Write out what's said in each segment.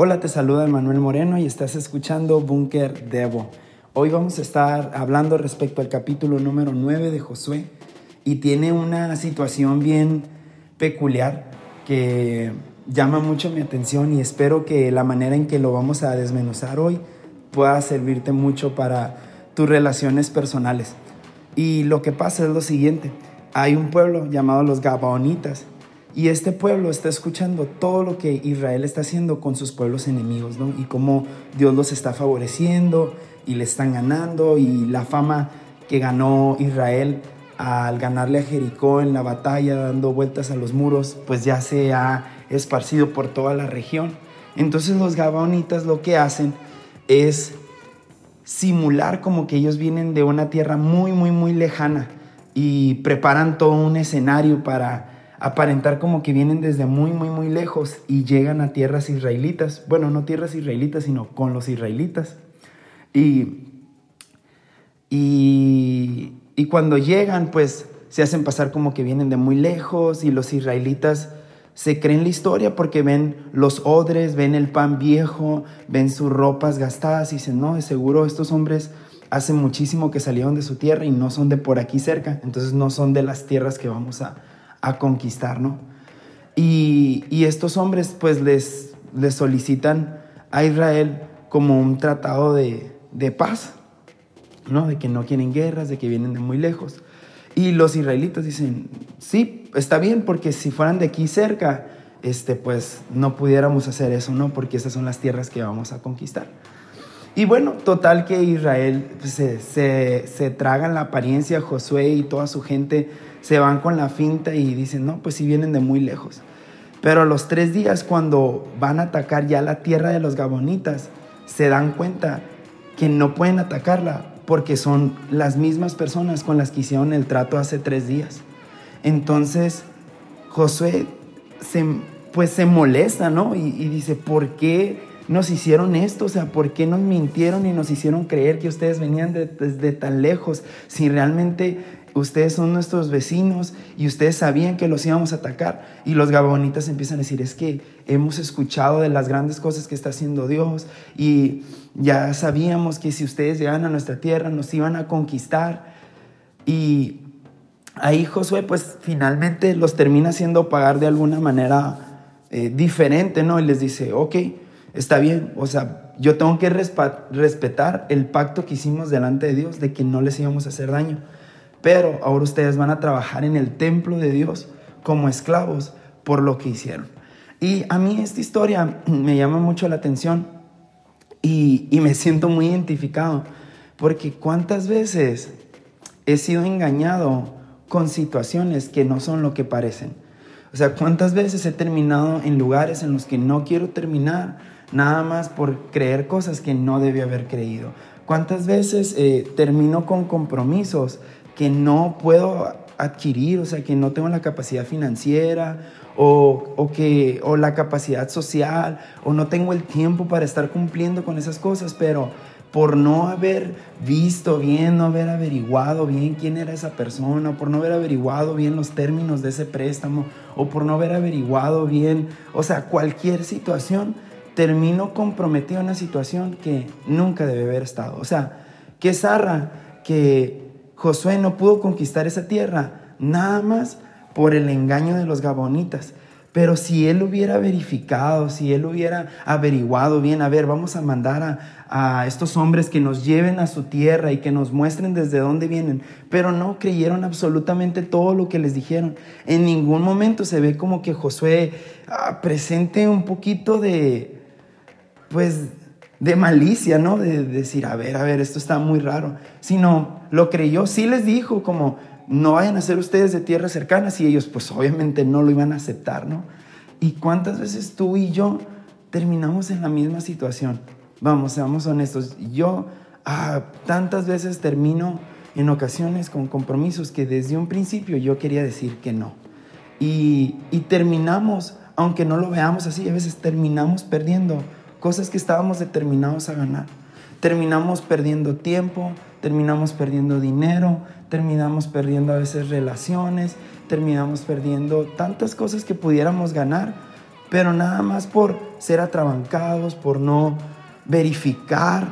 Hola, te saluda Manuel Moreno y estás escuchando Búnker Devo. Hoy vamos a estar hablando respecto al capítulo número 9 de Josué y tiene una situación bien peculiar que llama mucho mi atención y espero que la manera en que lo vamos a desmenuzar hoy pueda servirte mucho para tus relaciones personales. Y lo que pasa es lo siguiente, hay un pueblo llamado los Gabaonitas y este pueblo está escuchando todo lo que Israel está haciendo con sus pueblos enemigos, ¿no? Y cómo Dios los está favoreciendo y le están ganando y la fama que ganó Israel al ganarle a Jericó en la batalla, dando vueltas a los muros, pues ya se ha esparcido por toda la región. Entonces los Gabaonitas lo que hacen es simular como que ellos vienen de una tierra muy, muy, muy lejana y preparan todo un escenario para aparentar como que vienen desde muy, muy, muy lejos y llegan a tierras israelitas. Bueno, no tierras israelitas, sino con los israelitas. Y, y, y cuando llegan, pues se hacen pasar como que vienen de muy lejos y los israelitas se creen la historia porque ven los odres, ven el pan viejo, ven sus ropas gastadas y dicen, no, de seguro estos hombres hace muchísimo que salieron de su tierra y no son de por aquí cerca, entonces no son de las tierras que vamos a, a conquistar, ¿no? Y, y, estos hombres pues les, les solicitan a Israel como un tratado de, de paz, ¿no? De que no quieren guerras, de que vienen de muy lejos. Y los israelitas dicen, sí, está bien, porque si fueran de aquí cerca, este, pues no pudiéramos hacer eso, ¿no? Porque esas son las tierras que vamos a conquistar. Y bueno, total que Israel se, se, se tragan la apariencia, Josué y toda su gente se van con la finta y dicen, no, pues si vienen de muy lejos. Pero a los tres días, cuando van a atacar ya la tierra de los Gabonitas, se dan cuenta que no pueden atacarla porque son las mismas personas con las que hicieron el trato hace tres días. Entonces, Josué se, pues se molesta, ¿no? Y dice, ¿por qué nos hicieron esto? O sea, ¿por qué nos mintieron y nos hicieron creer que ustedes venían desde tan lejos? Si realmente ustedes son nuestros vecinos y ustedes sabían que los íbamos a atacar. Y los gabonitas empiezan a decir, es que hemos escuchado de las grandes cosas que está haciendo Dios y ya sabíamos que si ustedes llegan a nuestra tierra nos iban a conquistar. Y ahí Josué pues finalmente los termina haciendo pagar de alguna manera eh, diferente, ¿no? Y les dice, ok, está bien, o sea, yo tengo que respetar el pacto que hicimos delante de Dios de que no les íbamos a hacer daño pero ahora ustedes van a trabajar en el templo de Dios como esclavos por lo que hicieron. Y a mí esta historia me llama mucho la atención y, me siento muy identificado, porque cuántas veces he sido engañado con situaciones que no son lo que parecen. O sea, cuántas veces he terminado en lugares en los que no quiero terminar, nada más por creer cosas que no debía haber creído. ¿Cuántas veces eh, termino con compromisos que no puedo adquirir, o sea, que no tengo la capacidad financiera o, o, que, o la capacidad social o no tengo el tiempo para estar cumpliendo con esas cosas, pero por no haber visto bien, no haber averiguado bien quién era esa persona, por no haber averiguado bien los términos de ese préstamo, o por no haber averiguado bien, o sea, cualquier situación, termino comprometido en una situación que nunca debe haber estado. O sea, que zarra que Josué no pudo conquistar esa tierra nada más por el engaño de los gabonitas. Pero si él hubiera verificado, si él hubiera averiguado bien, a ver, vamos a mandar a, estos hombres que nos lleven a su tierra y que nos muestren desde dónde vienen, pero no creyeron absolutamente todo lo que les dijeron. En ningún momento se ve como que Josué ah, presente un poquito de, pues, de malicia, ¿no? De, decir, a ver, a ver, esto está muy raro. Sino lo creyó, sí les dijo como, no vayan a ser ustedes de tierras cercanas y ellos pues obviamente no lo iban a aceptar, ¿no? ¿Y cuántas veces tú y yo terminamos en la misma situación? Vamos, seamos honestos. Yo ah, tantas veces termino en ocasiones con compromisos que desde un principio yo quería decir que no. Y, y terminamos, aunque no lo veamos así, a veces terminamos perdiendo cosas que estábamos determinados a ganar. Terminamos perdiendo tiempo, terminamos perdiendo dinero, terminamos perdiendo a veces relaciones, terminamos perdiendo tantas cosas que pudiéramos ganar pero nada más por ser atrabancados, por no verificar,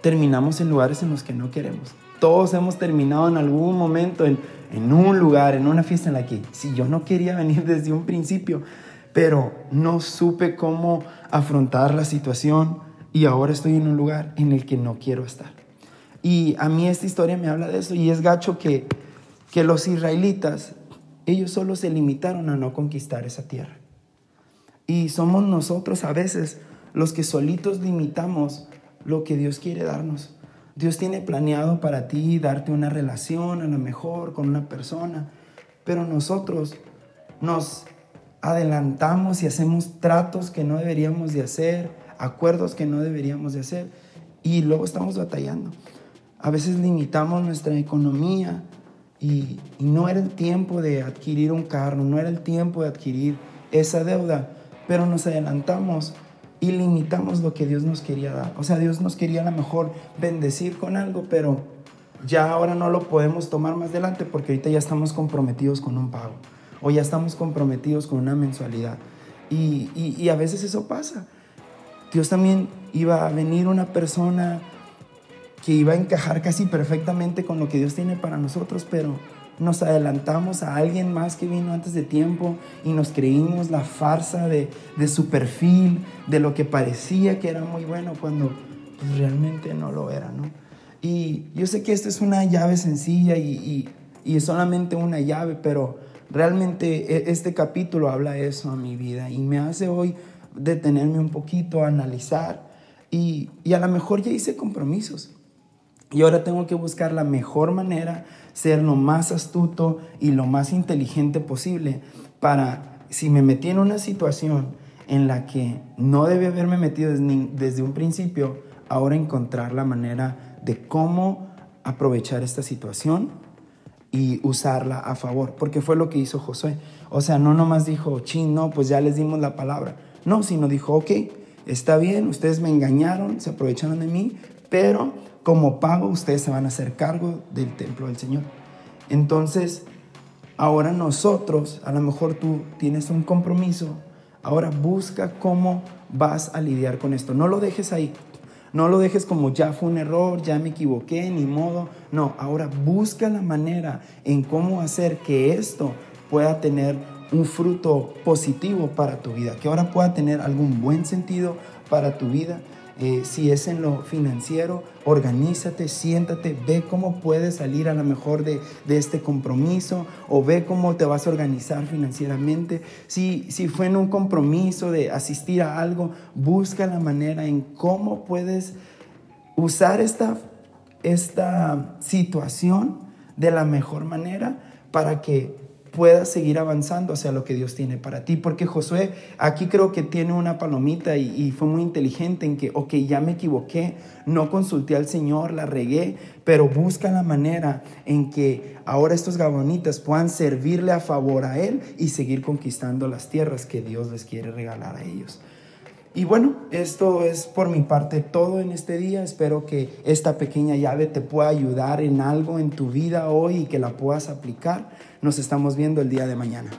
terminamos en lugares en los que no queremos. Todos hemos terminado en algún momento en, en un lugar, en una fiesta en la que si yo no quería venir desde un principio, pero no supe cómo afrontar la situación y ahora estoy en un lugar en el que no quiero estar. Y a mí esta historia me habla de eso y es gacho que, que los israelitas, ellos solo se limitaron a no conquistar esa tierra. Y somos nosotros a veces los que solitos limitamos lo que Dios quiere darnos. Dios tiene planeado para ti darte una relación a lo mejor con una persona, pero nosotros nos adelantamos y hacemos tratos que no deberíamos de hacer, acuerdos que no deberíamos de hacer y luego estamos batallando. A veces limitamos nuestra economía y, y no era el tiempo de adquirir un carro, no era el tiempo de adquirir esa deuda pero nos adelantamos y limitamos lo que Dios nos quería dar. O sea, Dios nos quería a lo mejor bendecir con algo, pero ya ahora no lo podemos tomar más adelante porque ahorita ya estamos comprometidos con un pago o ya estamos comprometidos con una mensualidad. Y, y a veces eso pasa. Dios también iba a venir una persona que iba a encajar casi perfectamente con lo que Dios tiene para nosotros, pero nos adelantamos a alguien más que vino antes de tiempo y nos creímos la farsa de, su perfil, de lo que parecía que era muy bueno cuando pues, realmente no lo era, ¿no? Y yo sé que esta es una llave sencilla y, es solamente una llave, pero realmente e, este capítulo habla eso a mi vida y me hace hoy detenerme un poquito, analizar y, y a lo mejor ya hice compromisos. Y ahora tengo que buscar la mejor manera ser lo más astuto y lo más inteligente posible para, si me metí en una situación en la que no debe haberme metido desde, un principio, ahora encontrar la manera de cómo aprovechar esta situación y usarla a favor, porque fue lo que hizo Josué. O sea, no nomás dijo, chin, no, pues ya les dimos la palabra. No, sino dijo, ok, está bien, ustedes me engañaron, se aprovecharon de mí, pero como pago ustedes se van a hacer cargo del templo del Señor. Entonces, ahora nosotros, a lo mejor tú tienes un compromiso, ahora busca cómo vas a lidiar con esto. No lo dejes ahí. No lo dejes como ya fue un error, ya me equivoqué, ni modo. No, ahora busca la manera en cómo hacer que esto pueda tener un fruto positivo para tu vida, que ahora pueda tener algún buen sentido para tu vida eh, si es en lo financiero, organízate, siéntate, ve cómo puedes salir a lo mejor de, este compromiso o ve cómo te vas a organizar financieramente. Si, si fue en un compromiso de asistir a algo, busca la manera en cómo puedes usar esta, esta situación de la mejor manera para que puedas seguir avanzando hacia lo que Dios tiene para ti. Porque Josué aquí creo que tiene una palomita y, fue muy inteligente en que, ok, ya me equivoqué, no consulté al Señor, la regué, pero busca la manera en que ahora estos gabonitas puedan servirle a favor a Él y seguir conquistando las tierras que Dios les quiere regalar a ellos. Y bueno, esto es por mi parte todo en este día. Espero que esta pequeña llave te pueda ayudar en algo en tu vida hoy y que la puedas aplicar. Nos estamos viendo el día de mañana.